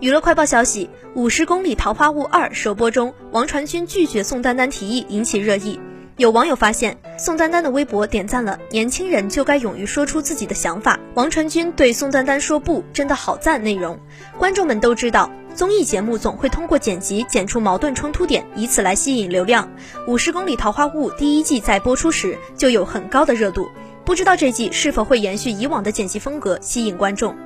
娱乐快报消息五十公里桃花坞二首播中王传君拒绝宋丹丹提议引起热议。有网友发现宋丹丹的微博点赞了年轻人就该勇于说出自己的想法。王传君对宋丹丹说不真的好赞内容。观众们都知道综艺节目总会通过剪辑剪出矛盾冲突点以此来吸引流量。五十公里桃花坞第一季在播出时就有很高的热度。不知道这季是否会延续以往的剪辑风格吸引观众。